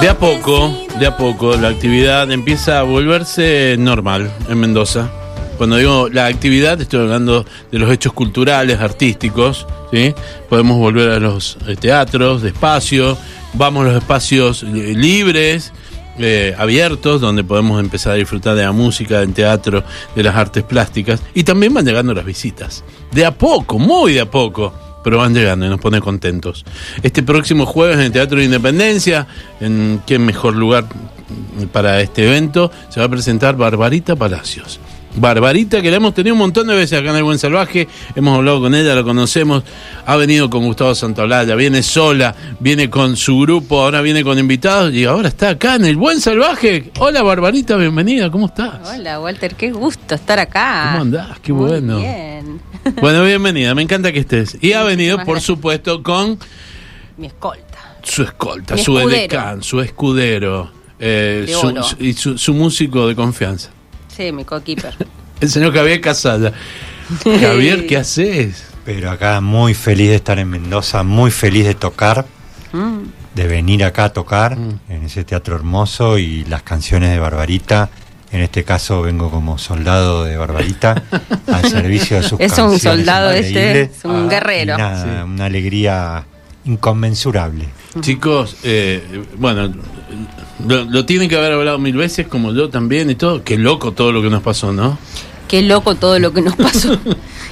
De a poco, de a poco, la actividad empieza a volverse normal en Mendoza. Cuando digo la actividad, estoy hablando de los hechos culturales, artísticos, ¿sí? Podemos volver a los eh, teatros, despacio, vamos a los espacios eh, libres, eh, abiertos, donde podemos empezar a disfrutar de la música, del teatro, de las artes plásticas, y también van llegando las visitas. De a poco, muy de a poco pero van llegando y nos pone contentos. Este próximo jueves en el Teatro de Independencia, en qué mejor lugar para este evento, se va a presentar Barbarita Palacios. Barbarita, que la hemos tenido un montón de veces acá en El Buen Salvaje, hemos hablado con ella, la conocemos, ha venido con Gustavo Santaolalla, viene sola, viene con su grupo, ahora viene con invitados y ahora está acá en El Buen Salvaje. Hola Barbarita, bienvenida, ¿cómo estás? Hola Walter, qué gusto estar acá. ¿Cómo andás? Qué Muy bueno. Bien. Bueno, bienvenida, me encanta que estés. Y ha venido, por gracias. supuesto, con Mi escolta. su escolta, Mi su escudero. edecán, su escudero, eh, De su- oro. su- y su, su músico de confianza, Sí, mi coequiper. el señor Javier Casalla. Javier, ¿qué haces? Pero acá muy feliz de estar en Mendoza, muy feliz de tocar, Mm. de venir acá a tocar Mm. en ese teatro hermoso y las canciones de Barbarita. En este caso vengo como soldado de Barbarita al servicio de sus Es un soldado este, es un Ah, guerrero. y nada, Sí. Una alegría inconmensurable. Chicos, eh, bueno, lo, lo tienen que haber hablado mil veces, como yo también y todo. Qué loco todo lo que nos pasó, ¿no? Qué loco todo lo que nos pasó.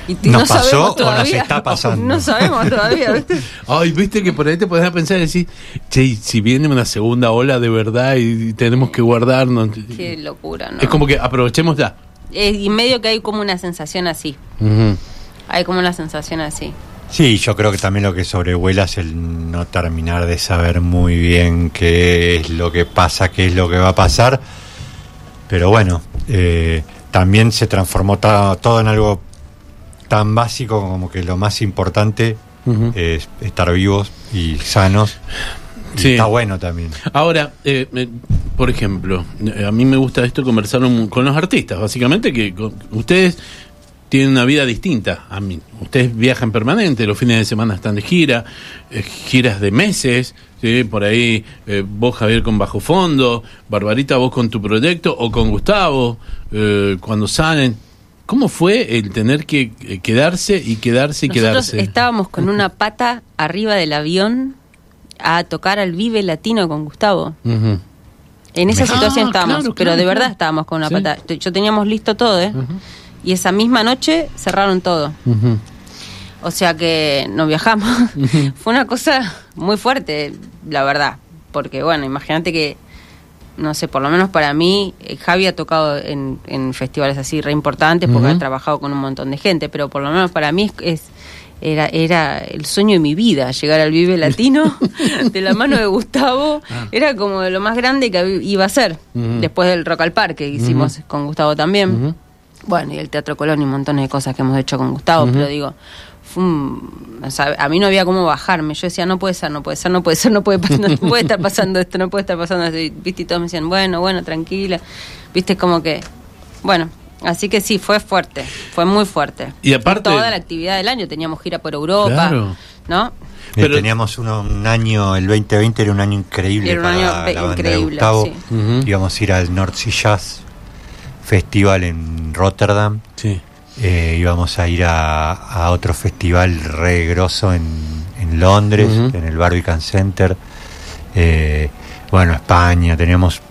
Y ¿Nos no pasó sabemos o nos todavía. está pasando? No sabemos todavía, ¿viste? Ay, viste que por ahí te podés pensar y decir, che, y si viene una segunda ola de verdad y, tenemos que guardarnos. Qué locura, ¿no? Es como que aprovechemos ya. Y medio que hay como una sensación así. Hay como una sensación así. Sí, yo creo que también lo que sobrevuela es el no terminar de saber muy bien qué es lo que pasa, qué es lo que va a pasar. Pero bueno, eh, también se transformó todo en algo tan básico como que lo más importante es estar vivos y sanos. Y Sí. está bueno también. Ahora, eh, eh, por ejemplo, eh, a mí me gusta esto conversar un- con los artistas, básicamente que con- ustedes tienen una vida distinta a mí. Ustedes viajan permanente, los fines de semana están de gira, eh, giras de meses, ¿sí? por ahí eh, vos Javier con Bajo Fondo, Barbarita vos con tu proyecto o con Gustavo, eh, cuando salen. ¿Cómo fue el tener que eh, quedarse y quedarse y Nosotros quedarse? estábamos con una pata arriba del avión a tocar al Vive Latino con Gustavo. En esa Ah, situación estábamos, claro, pero claro, de verdad claro. estábamos con una Sí. pata. Yo teníamos listo todo, ¿eh? Y esa misma noche cerraron todo. O sea que no viajamos. Fue una cosa muy fuerte, la verdad. Porque, bueno, imagínate que, no sé, por lo menos para mí, eh, Javi ha tocado en, en festivales así re importantes porque Ujú. ha trabajado con un montón de gente, pero por lo menos para mí es, es- era, era el sueño de mi vida, llegar al Vive Latino de la mano de Gustavo. Era como de lo más grande que iba a ser, Ah. Después del Rock al Parque que hicimos con Gustavo también. Bueno, y el Teatro Colón y un montón de cosas que hemos hecho con Gustavo, pero digo, fue un- o sea, a mí no había cómo bajarme. Yo decía, no puede ser, no puede ser, no puede ser, no puede, no puede estar pasando esto, no puede estar pasando esto. Y, ¿Viste? Y todos me decían, bueno, bueno, tranquila. Viste, como que, bueno, así que sí, fue fuerte, fue muy fuerte. Y aparte- Toda la actividad del año, teníamos gira por Europa, Claro. ¿no? Pero- teníamos uno- un año, el 2020 era un año increíble Era un para año la banda de increíble, Gustavo. sí. Ujú. Íbamos a ir al North Sea Jazz Festival en Rotterdam. Sí. Eh, íbamos a ir a, a otro festival re grosso en, en Londres, en el Barbican Center. Eh, bueno, España, teníamos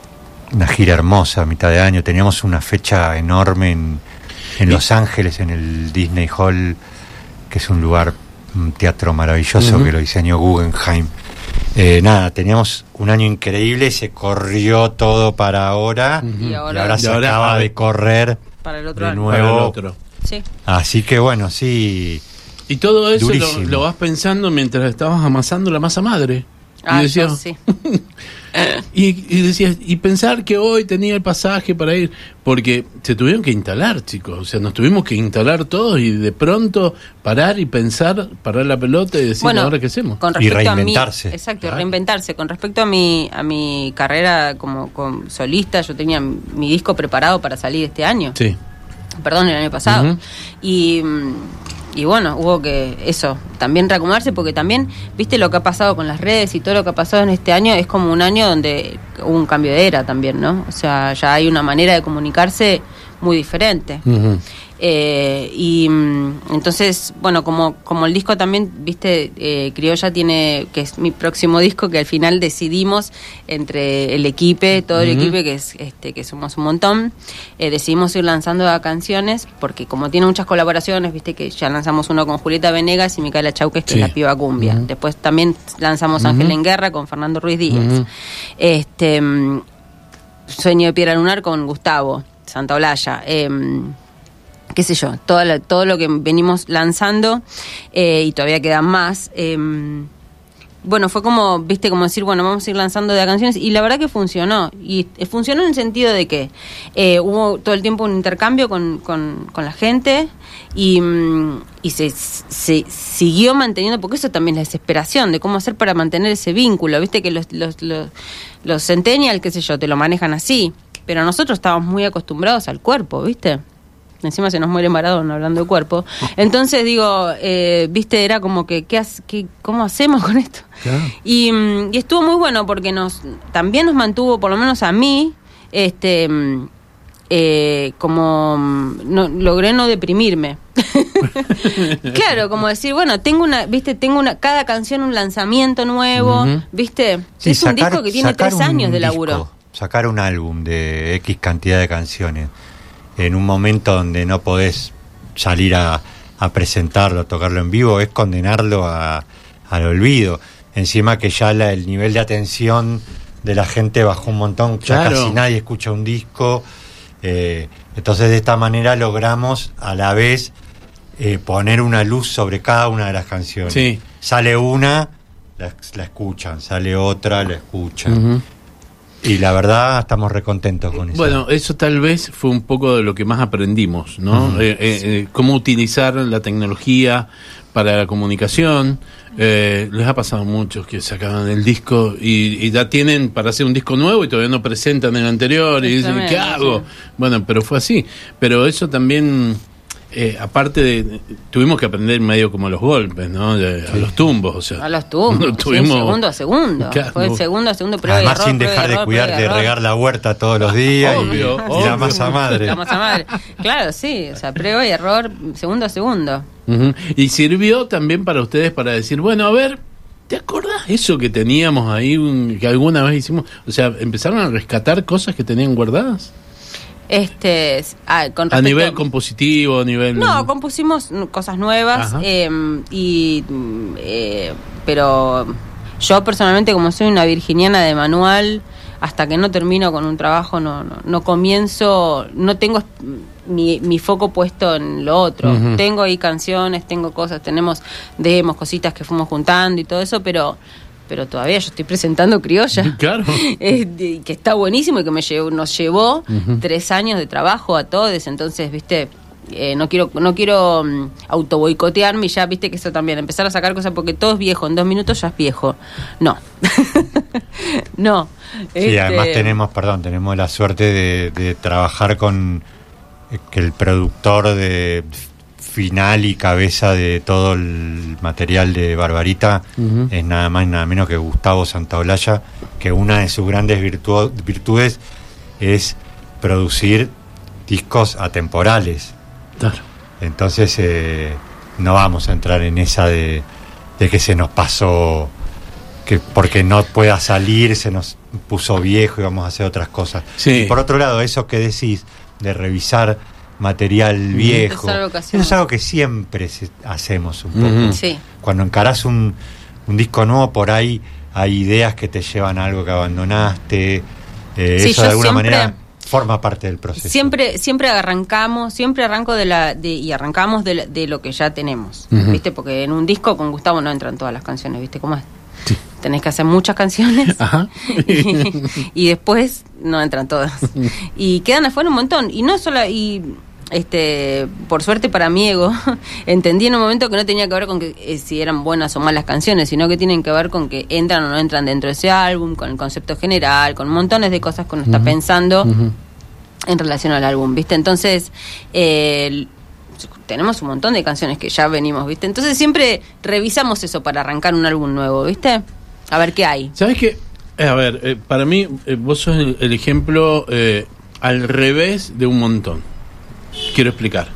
una gira hermosa a mitad de año, teníamos una fecha enorme en, en Los Ángeles, en el Disney Hall, que es un lugar, un teatro maravilloso que lo diseñó Guggenheim. Eh, nada, teníamos un año increíble, se corrió todo para ahora. Y y ahora, ahora se Y ahora, acaba de correr para el otro de nuevo. Para el otro. Sí. Así que bueno, sí. Y todo eso lo, lo vas pensando mientras estabas amasando la masa madre. Ah, y decías, yo sí. y, y decías, y pensar que hoy tenía el pasaje para ir, porque se tuvieron que instalar, chicos. O sea, nos tuvimos que instalar todos y de pronto parar y pensar, parar la pelota y decir, ¿ahora qué hacemos? Con Y respecto a mí, reinventarse. exacto, Claro. reinventarse. Con respecto a mi a mi carrera como, como solista, yo tenía mi disco preparado para salir este año. Sí. Perdón, el año pasado. Ujú. Y mm, y bueno, hubo que eso, también reacomodarse porque también, viste lo que ha pasado con las redes y todo lo que ha pasado en este año, es como un año donde hubo un cambio de era también, ¿no? O sea, ya hay una manera de comunicarse muy diferente. Eh, y mm, entonces, bueno, como, como el disco también, viste, eh, Criolla tiene, que es mi próximo disco, que al final decidimos entre el equipo, todo el equipo, que es este que somos un montón, eh, decidimos ir lanzando canciones, porque como tiene muchas colaboraciones, viste que ya lanzamos uno con Julieta Venegas y Micaela Chauques, que es la piba cumbia. Después también lanzamos Ángel en Guerra con Fernando Ruiz Díaz. Este mm, Sueño de Piedra Lunar con Gustavo Santaolalla. Eh, qué sé yo, todo lo, todo lo que venimos lanzando eh, y todavía quedan más. Em, bueno, fue como, viste, como decir, bueno, vamos a ir lanzando de canciones y la verdad que funcionó. Y eh, funcionó en el sentido de que eh, hubo todo el tiempo un intercambio con, con, la gente y, mm, y se, se, siguió manteniendo, porque eso también es la desesperación de cómo hacer para mantener ese vínculo. Viste que los, los, los, los centennial, qué sé yo, te lo manejan así. Pero nosotros estábamos muy acostumbrados al cuerpo, ¿viste? Encima se nos muere Maradona hablando de cuerpo. Entonces digo, eh, viste, era como que, ¿qué, qué, ¿cómo hacemos con esto? Y, mm, y, estuvo muy bueno porque nos también nos mantuvo, por lo menos a mí, este mm, eh, como mm, no, logré no deprimirme. claro, como decir, bueno, tengo una, viste, tengo una, cada canción un lanzamiento nuevo, viste, es un disco que tiene tres años de laburo. sacar un álbum de X cantidad de canciones en un momento donde no podés salir a, a presentarlo, a tocarlo en vivo, es condenarlo a, al olvido. Encima que ya la, el nivel de atención de la gente bajó un montón, ya casi nadie escucha un disco. Eh, entonces de esta manera logramos a la vez eh, poner una luz sobre cada una de las canciones. Sale una, la, la, escuchan, sale otra, la escuchan. Y la verdad estamos recontentos con eso. Bueno, eso tal vez fue un poco de lo que más aprendimos, ¿no? Eh, eh, eh, cómo utilizar la tecnología para la comunicación. les ha pasado a muchos que sacaban el disco y, ya tienen para hacer un disco nuevo y todavía no presentan el anterior y dicen, ¿qué hago? Bueno, pero fue así. Pero eso también eh, aparte de, tuvimos que aprender medio como los golpes, ¿no? a los tumbos, o sea. A los tumbos, segundo a segundo. Fue segundo a segundo, pero Además sin dejar de cuidar de regar la huerta todos los días y, la masa madre. La masa madre. Claro, sí, o sea, prueba y error, segundo a segundo. Y sirvió también para ustedes para decir, bueno, a ver, ¿te acordás eso que teníamos ahí, que alguna vez hicimos? O sea, empezaron a rescatar cosas que tenían guardadas. Este, a, a nivel compositivo, a nivel... No, compusimos cosas nuevas, em, y, eh, pero yo personalmente como soy una virginiana de manual, hasta que no termino con un trabajo no, no, comienzo, no tengo mi, mi, foco puesto en lo otro. Tengo ahí canciones, tengo cosas, tenemos demos, cositas que fuimos juntando y todo eso, pero pero todavía yo estoy presentando Criolla. Claro. que está buenísimo y que me llevó, nos llevó tres años de trabajo a todos. Entonces, viste, eh, no quiero no quiero um, auto boicotearme y ya viste que eso también empezar a sacar cosas porque todo es viejo en dos minutos ya es viejo no no sí este además tenemos perdón tenemos la suerte de, de trabajar con eh, que el productor de final y cabeza de todo el material de Barbarita es nada más y nada menos que Gustavo Santaolalla, que una de sus grandes virtudes es producir discos atemporales. Entonces eh, no vamos a entrar en esa de, que se nos pasó, que porque no pueda salir se nos puso viejo y vamos a hacer otras cosas. Y por otro lado, eso que decís de revisar material viejo. Eso es algo que siempre hacemos un poco. Cuando encarás un, un, disco nuevo, por ahí hay ideas que te llevan a algo que abandonaste. Eh, eso de alguna manera forma parte del proceso. Siempre, siempre arrancamos, siempre arranco de la, y arrancamos de, lo que ya tenemos, ¿viste? Porque en un disco con Gustavo no entran todas las canciones, ¿viste cómo es? Tenés que hacer muchas canciones y, y, después no entran todas. y quedan afuera un montón. Y no solo, y este, por suerte para mi ego, entendí en un momento que no tenía que ver con que eh, si eran buenas o malas canciones, sino que tienen que ver con que entran o no entran dentro de ese álbum, con el concepto general, con montones de cosas que uno está pensando en relación al álbum, ¿viste? Entonces, eh, tenemos un montón de canciones que ya venimos, ¿viste? Entonces siempre revisamos eso para arrancar un álbum nuevo, ¿viste? A ver qué hay. ¿Sabes qué? Eh, a ver, eh, para mí, eh, vos sos el, el ejemplo eh, al revés de un montón. Quiero explicar.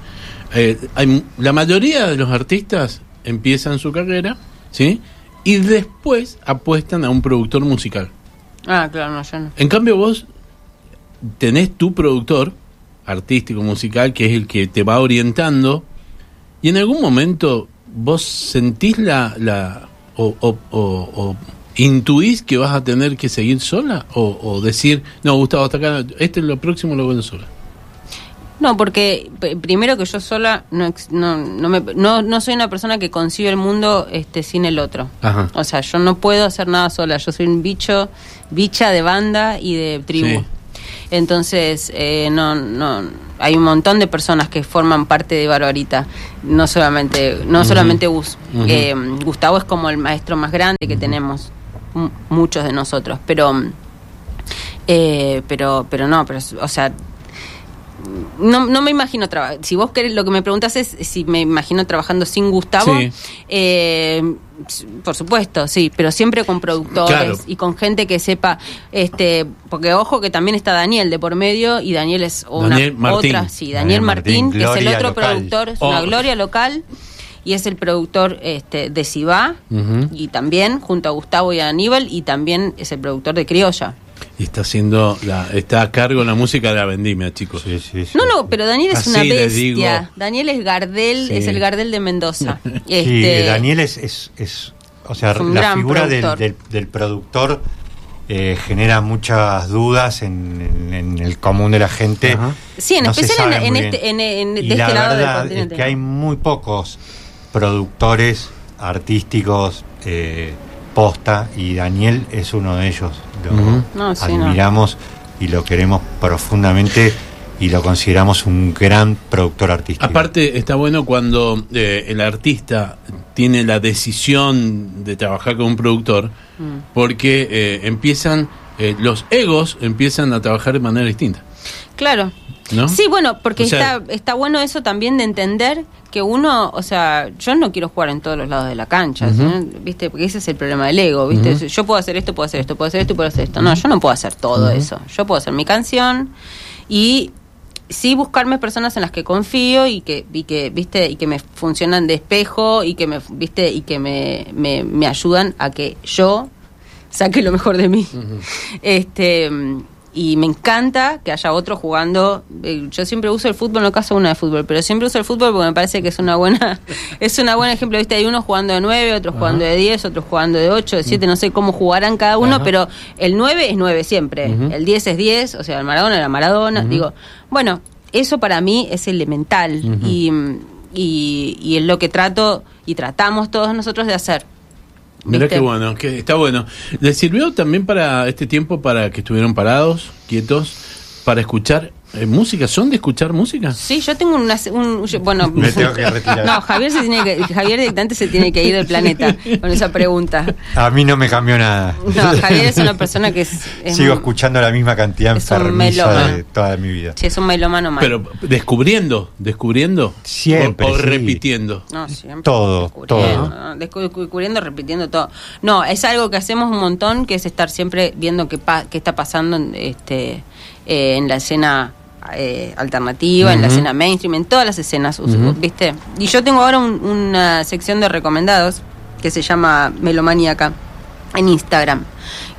Eh, hay, la mayoría de los artistas empiezan su carrera, ¿sí? Y después apuestan a un productor musical. Ah, claro, no, yo no. En cambio, vos tenés tu productor artístico, musical, que es el que te va orientando, y en algún momento vos sentís la. la o, o- o- o intuís que vas a tener que seguir sola, o, o decir, no, Gustavo, hasta acá, este es lo próximo, lo voy sola. No, porque primero que yo sola no, no, no, me- no, no soy una persona que concibe el mundo este, sin el otro. Ajá. O sea, yo no puedo hacer nada sola. Yo soy un bicho, bicha de banda y de tribu. Sí. Entonces, eh, no, no, hay un montón de personas que forman parte de Barbarita. No solamente, no solamente Gus. Eh, Gustavo es como el maestro más grande que tenemos, muchos de nosotros. Pero, eh, pero, pero no, pero, o sea, no, no me imagino trabajar. Si vos querés, lo que me preguntas es si me imagino trabajando sin Gustavo. Sí. Eh, por supuesto, sí, pero siempre con productores Claro. y con gente que sepa, este, porque ojo que también está Daniel de por medio y Daniel es una Daniel Martín. otra, sí, Daniel, Daniel Martín, Martín, que es el otro local. productor, es Oh. una gloria local y es el productor este, de Sibá Ujú. y también junto a Gustavo y a Aníbal y también es el productor de Criolla. Y está haciendo la, está a cargo la música de la vendimia, chicos. Sí, sí, sí. No, no, pero Daniel es Así una les digo. bestia. Daniel es Gardel, Sí. es el Gardel de Mendoza. Sí, Este, Daniel es, es, es- o sea, Es la figura del, productor. del- del productor eh, genera muchas dudas en, en- en el común de la gente. Ajá. Sí, en No especial en- este- en- en- de y este la lado del verdad es que hay muy pocos productores artísticos eh, posta y Daniel es uno de ellos. Lo Ujú. No, sí, no. admiramos y lo queremos profundamente y lo consideramos un gran productor artístico. Aparte, está bueno cuando eh, el artista tiene la decisión de trabajar con un productor, Mm. porque eh, empiezan, eh, los egos empiezan a trabajar de manera distinta. Claro. ¿No? Sí, bueno, porque O sea- está, está bueno eso también de entender que uno, o sea, yo no quiero jugar en todos los lados de la cancha. ¿viste? Porque ese es el problema del ego, ¿viste? Yo puedo hacer esto, puedo hacer esto, puedo hacer esto y puedo hacer esto. No, yo no puedo hacer todo eso. Yo puedo hacer mi canción y sí buscarme personas en las que confío y que, y que viste y que me funcionan de espejo y que me viste y que me, me, me ayudan a que yo saque lo mejor de mí este y me encanta que haya otro jugando. Eh, yo siempre uso el fútbol no caso una de fútbol pero siempre uso el fútbol porque me parece que es una buena es una buen ejemplo viste hay unos jugando de 9 otros jugando de 10 otros jugando de 8 de 7 no sé cómo jugarán cada uno Ajá. pero el 9 es 9 siempre. El 10 es 10 o sea el Maradona era Maradona digo bueno eso para mí es elemental y, y, y es lo que trato y tratamos todos nosotros de hacer Mirá ¿Viste? qué bueno, que está bueno. ¿Les sirvió también para este tiempo para que estuvieron parados, quietos, para escuchar música? ¿Son de escuchar música? Sí, yo tengo una, un, yo- bueno, Me tengo que retirar. No, Javier se tiene que, Javier directamente se tiene que ir del planeta con esa pregunta. A mí no me cambió nada. No, Javier es una persona que es, es Sigo un- escuchando la misma cantidad es enfermiza de toda mi vida. sí, es un melómano mal. Pero descubriendo, descubriendo. Siempre, O, o sí. repitiendo. no, siempre Todo, descubriendo, todo. descubriendo, repitiendo todo. No, es algo que hacemos un montón, que es estar siempre viendo qué, pa- qué está pasando en, este, eh, en la escena eh, alternativa, en la escena mainstream, en todas las escenas. ¿viste? Y yo tengo ahora un- una sección de recomendados que se llama Melomaníaca en Instagram,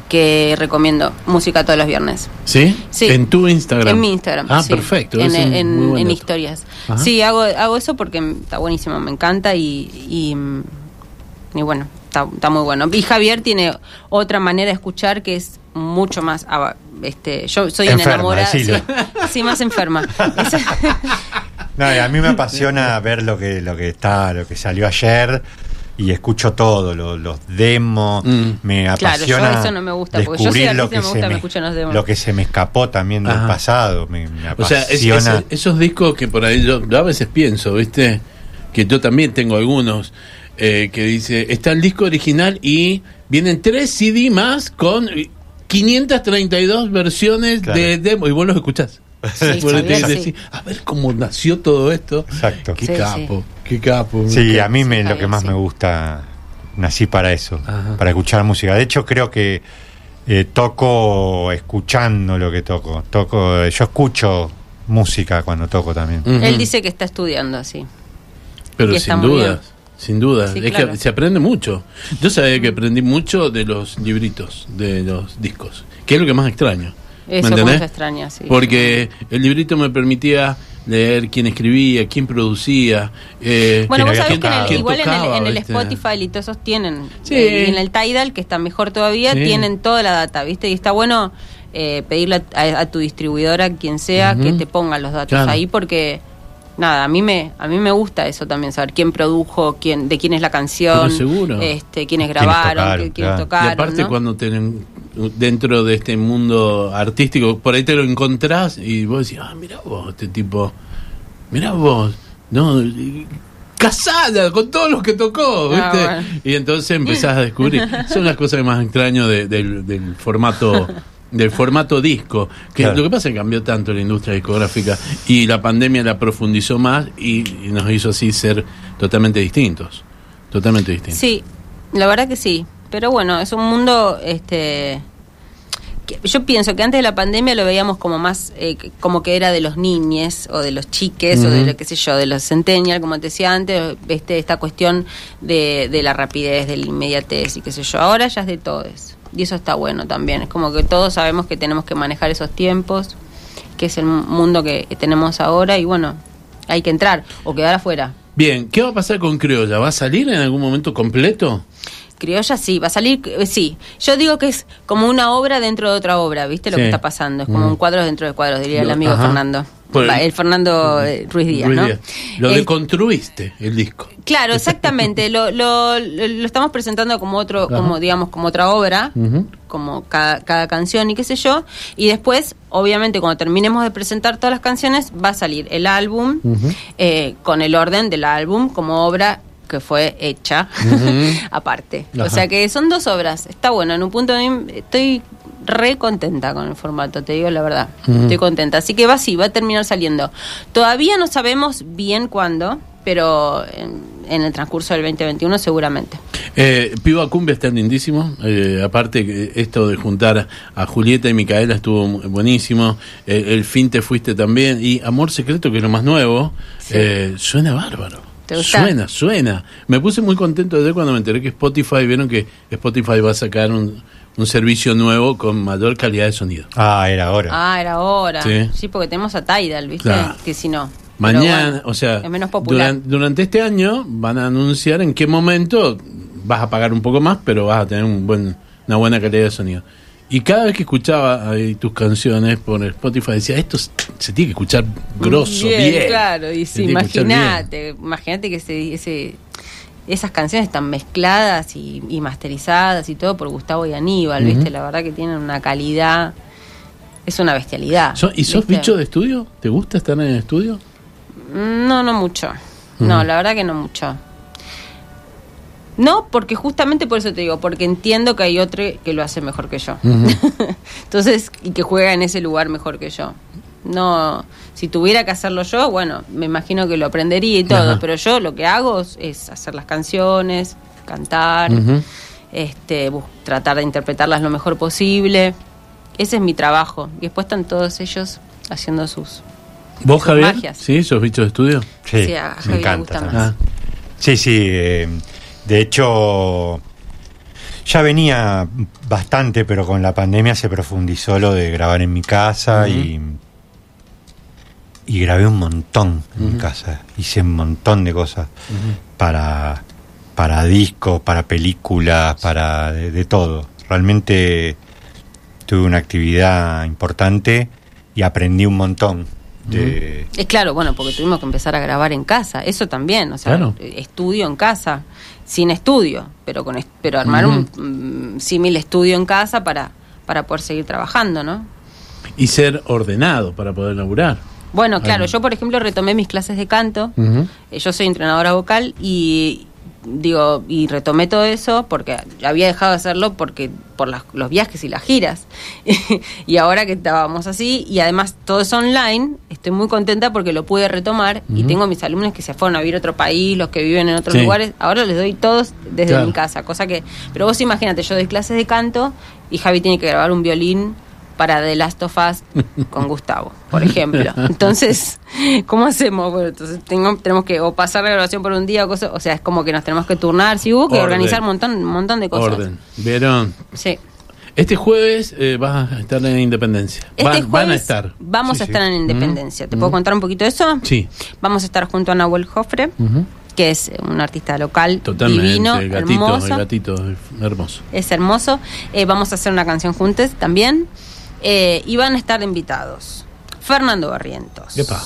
que recomiendo música todos los viernes. ¿Sí? Sí. En tu Instagram. En mi Instagram. Ah, sí. perfecto. En, en- historias. Ajá. Sí, hago, hago eso porque está buenísimo, me encanta y, y, mm, y bueno, está, está muy bueno. Y Javier tiene otra manera de escuchar que es mucho más... Este, yo soy una enamorada. Sí, más enferma. No, y a mí me apasiona ver lo que lo que está, lo que salió ayer y escucho todo, lo- los demos, Mm. me Claro, yo apasiona eso no me gusta, porque yo soy descubrir lo que me se gusta me, me los demos. lo que se me escapó también del Ajá. pasado, me, me O sea, es- apasiona. es- esos discos que por ahí yo, yo a veces pienso, ¿viste? Que yo también tengo algunos eh, que dice, está el disco original y vienen tres CD más con 532 versiones Claro. de demo y vos los escuchás. Sí, sí. a ver cómo nació todo esto. Exacto. Qué Sí, capo, qué capo. Sí, qué- a mí me, lo que más sí. me gusta, nací para eso, Ajá. para escuchar música. De hecho, creo que eh, toco escuchando lo que toco. Toco, yo escucho música cuando toco también. Él dice que está estudiando así. Pero sin dudas, bien. Sin dudas. Sí, es claro. que se aprende mucho. Yo sabía que aprendí mucho de los libritos, de los discos, que es lo que más extraño. ¿Me Eso entendés? se extraña, sí. Porque el librito me permitía leer quién escribía, quién producía. eh, Bueno, vos sabés que en el- igual en el, en el. Spotify y todos esos tienen. Sí. eh, y en el Tidal, que está mejor todavía, Sí. tienen toda la data, ¿viste? Y está bueno eh, pedirle a, a- a tu distribuidora, quien sea, que te ponga los datos Claro. ahí porque. Nada, a mí me a mí me gusta eso también saber quién produjo, quién de quién es la canción, Pero seguro. este quiénes Quiénes grabaron, tocaron, quiénes claro. tocaron, y aparte ¿no? cuando tienen dentro de este mundo artístico, por ahí te lo encontrás y vos decís, ah, mira vos, este tipo, mira vos, no, casada con todos los que tocó, Ah, ¿viste? bueno. Y entonces empezás a descubrir, son las cosas más extrañas de- del, del formato del formato disco, que Claro. lo que pasa es que cambió tanto la industria discográfica y la pandemia la profundizó más y, y nos hizo así ser totalmente distintos, totalmente distintos. Sí, la verdad que sí. Pero bueno, es un mundo, este, que yo pienso que antes de la pandemia lo veíamos como más, eh, como que era de los niñes o de los chiques o de lo que sé yo, de los centennial, como te decía antes, este, esta cuestión de, de la rapidez, de la inmediatez y qué sé yo. Ahora ya es de todos. Y eso está bueno también. Es como que todos sabemos que tenemos que manejar esos tiempos, que es el mundo que tenemos ahora y bueno, hay que entrar o quedar afuera. Bien, ¿qué va a pasar con Criolla? ¿Va a salir en algún momento completo? Criolla sí, va a salir, eh, sí. Yo digo que es como una obra dentro de otra obra, ¿viste lo Sí. que está pasando? Es como Mm. un cuadro dentro de cuadros, diría el amigo ajá. Fernando. Por el- Fernando eh, Ruiz Díaz, Ruiz ¿no? Díaz. Lo El- deconstruiste, el disco. Claro, exactamente. lo, lo, lo- estamos presentando como otro, Ajá. como digamos, como otra obra, como cada, cada canción y qué sé yo. Y después, obviamente, cuando terminemos de presentar todas las canciones, va a salir el álbum eh, con el orden del álbum como obra que fue hecha aparte. Ajá. O sea que son dos obras. Está bueno. En un punto estoy re contenta con el formato, te digo la verdad. Estoy contenta. Así que va así, va a terminar saliendo. Todavía no sabemos bien cuándo, pero en, en el transcurso del 2021 seguramente. Eh, Piba Cumbia está lindísimo. eh, aparte, esto de juntar a Julieta y Micaela estuvo buenísimo. Eh, el fin te fuiste también. Y Amor Secreto, que es lo más nuevo, Sí. eh, suena bárbaro. ¿Te gusta? Suena, suena. Me puse muy contento desde cuando me enteré que Spotify, vieron que Spotify va a sacar un, un servicio nuevo con mayor calidad de sonido. Ah, era ahora. Ah, era ahora. Sí. Sí, porque tenemos a Tidal, ¿viste? Claro. Que si no. Mañana, bueno, o sea, es menos popular. duran- durante este año van a anunciar en qué momento vas a pagar un poco más, pero vas a tener un buen, una buena calidad de sonido. Y cada vez que escuchaba ahí tus canciones por Spotify decía, esto se tiene que escuchar grosso, bien. Claro, y sí, imagínate, imagínate que ese, ese, esas canciones están mezcladas y, y masterizadas y todo por Gustavo y Aníbal. ¿viste? La verdad que tienen una calidad, es una bestialidad. ¿Y sos bicho de estudio? ¿Te gusta estar en el estudio? No, no mucho. No, la verdad que no mucho. No, porque justamente por eso te digo, porque entiendo que hay otro que lo hace mejor que yo. Entonces, y que juega en ese lugar mejor que yo. No, si tuviera que hacerlo yo, bueno, me imagino que lo aprendería y todo, Ajá. pero yo lo que hago es- hacer las canciones, cantar, este, tratar de interpretarlas lo mejor posible. Ese es mi trabajo. Y después están todos ellos haciendo sus... ¿Vos, Sus Javier? magias. ¿Sí? ¿Sos bicho de estudio? Sí, Sí, a Javier me le encanta. gusta también. más. Ah. Sí, sí. eh, de hecho, ya venía bastante, pero con la pandemia se profundizó lo de grabar en mi casa y, y grabé un montón en mi casa. Hice un montón de cosas para, para discos, para películas, para de, de todo. Realmente tuve una actividad importante y aprendí un montón. De, Es claro, bueno, porque tuvimos que empezar a grabar en casa, eso también, o sea, Claro. estudio en casa, sin estudio, pero con pero armar un mm, símil estudio en casa para para poder seguir trabajando, ¿no? Y ser ordenado para poder laburar. Bueno, claro, Ahí. yo por ejemplo retomé mis clases de canto, eh, yo soy entrenadora vocal y digo, y retomé todo eso porque había dejado de hacerlo porque por las- los viajes y las giras. y ahora que estábamos así, y además todo es online, estoy muy contenta porque lo pude retomar y tengo mis alumnos que se fueron a vivir a otro país, los que viven en otros Sí. lugares, ahora les doy todos desde Claro. mi casa, cosa que... Pero vos imagínate, yo doy clases de canto y Javi tiene que grabar un violín para The Last of Us con Gustavo, por ejemplo. Entonces, ¿cómo hacemos? Bueno, entonces tengo, tenemos que o pasar la grabación por un día o cosas, o sea, es como que nos tenemos que turnar, si hubo que Orden. organizar un montón, un montón de cosas. Orden. ¿Vieron? Sí. Este jueves eh, vas a estar en Independencia. Este van, jueves van a estar. Vamos Sí, a sí. estar en Independencia. ¿Te puedo contar un poquito de eso? Sí. Vamos a estar junto a Nahuel Jofre, Ujú. que es un artista local Totalmente. divino, el gatito, hermoso. el gatito, es hermoso. es hermoso. Eh, vamos a hacer una canción juntos también. Eh, y van a estar invitados. Fernando Barrientos. Epa.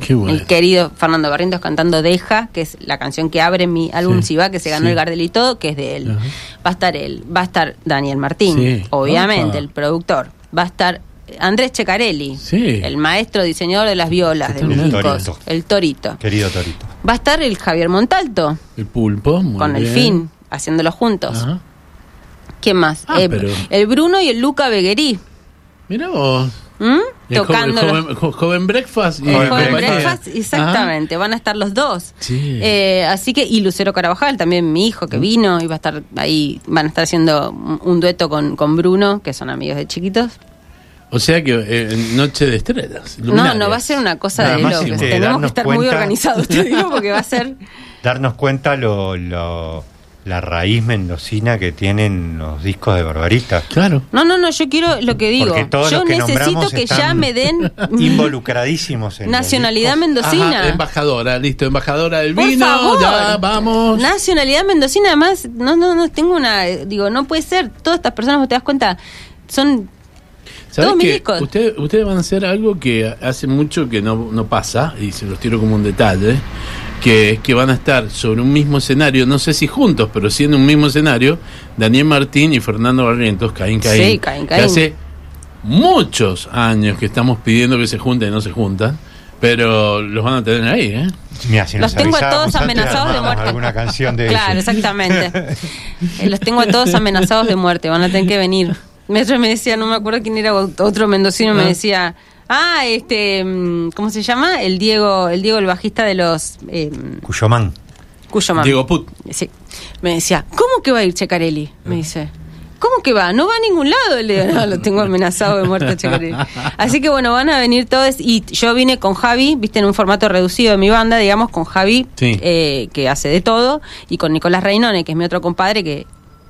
Qué bueno. El querido Fernando Barrientos cantando Deja, que es la canción que abre mi álbum Sí, Si va, que se ganó sí. el Gardel y todo, que es de él. Ajá. Va a estar él, va a estar Daniel Martín, Sí. obviamente, Opa. el productor. Va a estar Andrés Checarelli, Sí. el maestro diseñador de las violas, de Totalmente. discos, Torito. el Torito. Querido Torito. Va a estar el Javier Montalto, El pulpo. muy con el fin, haciéndolo juntos. Ajá. ¿Quién más? Ah, Eh, pero- El Bruno y el Luca Beguerí. Mirá vos. ¿m? El Tocando joven, joven, jo- joven Breakfast. y Joven Joven. Breakfast, exactamente, van a estar los dos. Sí. Eh, así que, y Lucero Carabajal, también mi hijo que vino, y va a estar ahí, van a estar haciendo un, dueto con, con Bruno, que son amigos de chiquitos. O sea que eh, noche de estrellas. No, luminarias. no va a ser una cosa Nada de locos. que Tenemos que darnos estar muy cuenta- organizados, te digo, porque va a ser. Darnos cuenta lo, lo- la raíz mendocina que tienen los discos de Barbarita. Claro. No, no, no, yo quiero lo que digo. Porque todos Yo los que necesito que ya me den Involucradísimos en nacionalidad mendocina. Ajá, embajadora, listo, embajadora del Por vino, favor. ya vamos. Nacionalidad mendocina, además, no, no, no, tengo una, digo, no puede ser, todas estas personas, vos te das cuenta, son ¿Sabés todos mis que discos. Ustedes, ustedes van a hacer algo que hace mucho que no, no pasa, y se los tiro como un detalle, que es que van a estar sobre un mismo escenario, no sé si juntos, pero sí en un mismo escenario, Daniel Martín y Fernando Barrientos, Caín Caín, Sí, Caín, que Caín. hace muchos años que estamos pidiendo que se junten y no se juntan, pero los van a tener ahí, ¿eh? Mira, si Los tengo a todos amenazados de muerte. alguna canción de Claro, ellos. exactamente. Eh, los tengo a todos amenazados de muerte, van a tener que venir. Me, otro me decía, no me acuerdo quién era, otro mendocino me Ah. decía, ah, este, mm, ¿cómo se llama? El Diego, el Diego, el bajista de los eh, Cuyomán. Cuyomán. Diego Put. Sí. Me decía, ¿cómo que va a ir Checarelli? Me dice. ¿Cómo que va? No va a ningún lado. Le digo, no, lo tengo amenazado de muerte a Checarelli. Así que bueno, van a venir todos. Y yo vine con Javi, viste, en un formato reducido de mi banda, digamos, con Javi, Sí. eh, que hace de todo, y con Nicolás Reinone, que es mi otro compadre, que,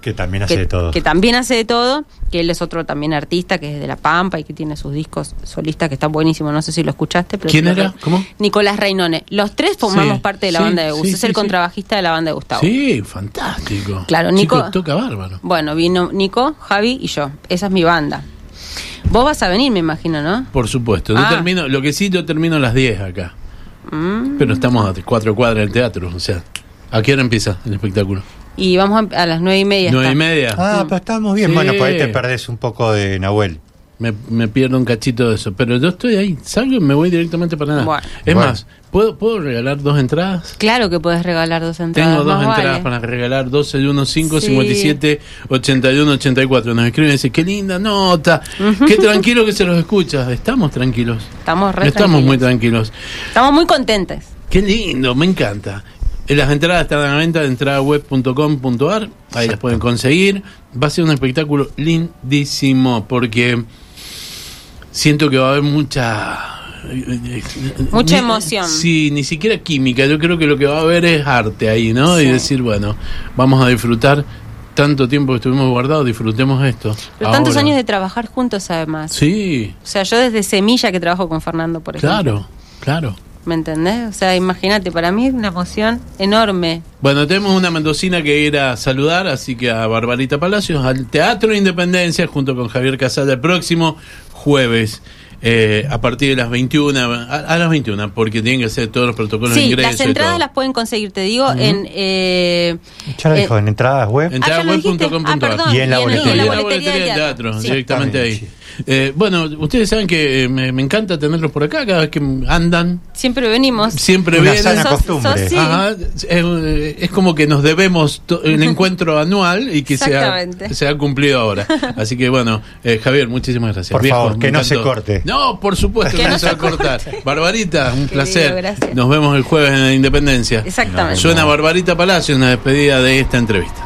Que también hace que, de todo. que también hace de todo, que él es otro también artista, que es de La Pampa y que tiene sus discos solistas, que está buenísimo. No sé si lo escuchaste. Pero ¿Quién era? ¿Cómo? Nicolás Reinone. Los tres formamos Sí, parte de la sí, banda de Gus. sí, es sí, el sí. contrabajista de la banda de Gustavo. Sí, fantástico. Claro, Chico, Nico- toca bárbaro. Bueno, vino Nico, Javi y yo. Esa es mi banda. Vos vas a venir, me imagino, ¿no? Por supuesto. Yo Ah. termino, lo que sí, yo termino a las 10 acá. Mm. Pero estamos a cuatro cuadras del teatro, o sea. ¿A qué hora empieza el espectáculo? Y vamos a, a las nueve y media. Nueve y media. Ah, pero estamos bien. Sí. Bueno, por ahí te perdés un poco de Nahuel. Me, me pierdo un cachito de eso. Pero yo estoy ahí, salgo y me voy directamente para nada. Bueno. es Bueno. más, ¿puedo, ¿puedo regalar dos entradas? Claro que puedes regalar dos entradas. Tengo dos más entradas vale. para regalar, 12 de 1, 5, Sí. 57, 81, 84. Nos escriben y dicen, qué linda nota, qué tranquilo que se los escucha. Estamos tranquilos. Estamos re Estamos muy tranquilos. tranquilos. Estamos muy contentos. Qué lindo, me encanta. Las entradas están a la venta de entradaweb.com.ar, ahí las pueden conseguir. Va a ser un espectáculo lindísimo porque siento que va a haber mucha... Mucha ni- emoción. Sí, ni siquiera química. Yo creo que lo que va a haber es arte ahí, ¿no? Y decir, bueno, vamos a disfrutar tanto tiempo que estuvimos guardados, disfrutemos esto. Pero tantos años de trabajar juntos, además. Sí, O sea, yo desde Semilla que trabajo con Fernando, por ejemplo. claro, claro. ¿Me entendés? O sea, imagínate, para mí es una emoción enorme. Bueno, tenemos una mendocina que ir a saludar, así que a Barbarita Palacios, al Teatro Independencia, junto con Javier Casada, el próximo jueves, eh, a partir de las 21, a, a las 21, porque tienen que hacer todos los protocolos de Sí, ingreso. las y entradas todo. las pueden conseguir, te digo, en... Eh, Ya lo eh, dijo, en entradas web. Ah, ¿ya lo dijiste? teatraweb.com.ar. Ah, perdón, Y en la y boletería. en la Y en la boletería del teatro. teatro, Sí. directamente ahí. Eh, bueno, ustedes saben que eh, me, me encanta tenerlos por acá cada vez que andan. Siempre venimos. Siempre Una vienen. sana Sos- costumbre. sos- sí. Ajá, eh, es como que nos debemos un encuentro anual y que se ha, se ha cumplido ahora. Así que bueno, eh, Javier, muchísimas gracias. Por favor, que no encantó. se corte. No, por supuesto que, Que no no se va a cortar. Barbarita, un Querido, placer. gracias. Nos vemos el jueves en la Independencia. Exactamente. Suena Barbarita Palacio en la despedida de esta entrevista.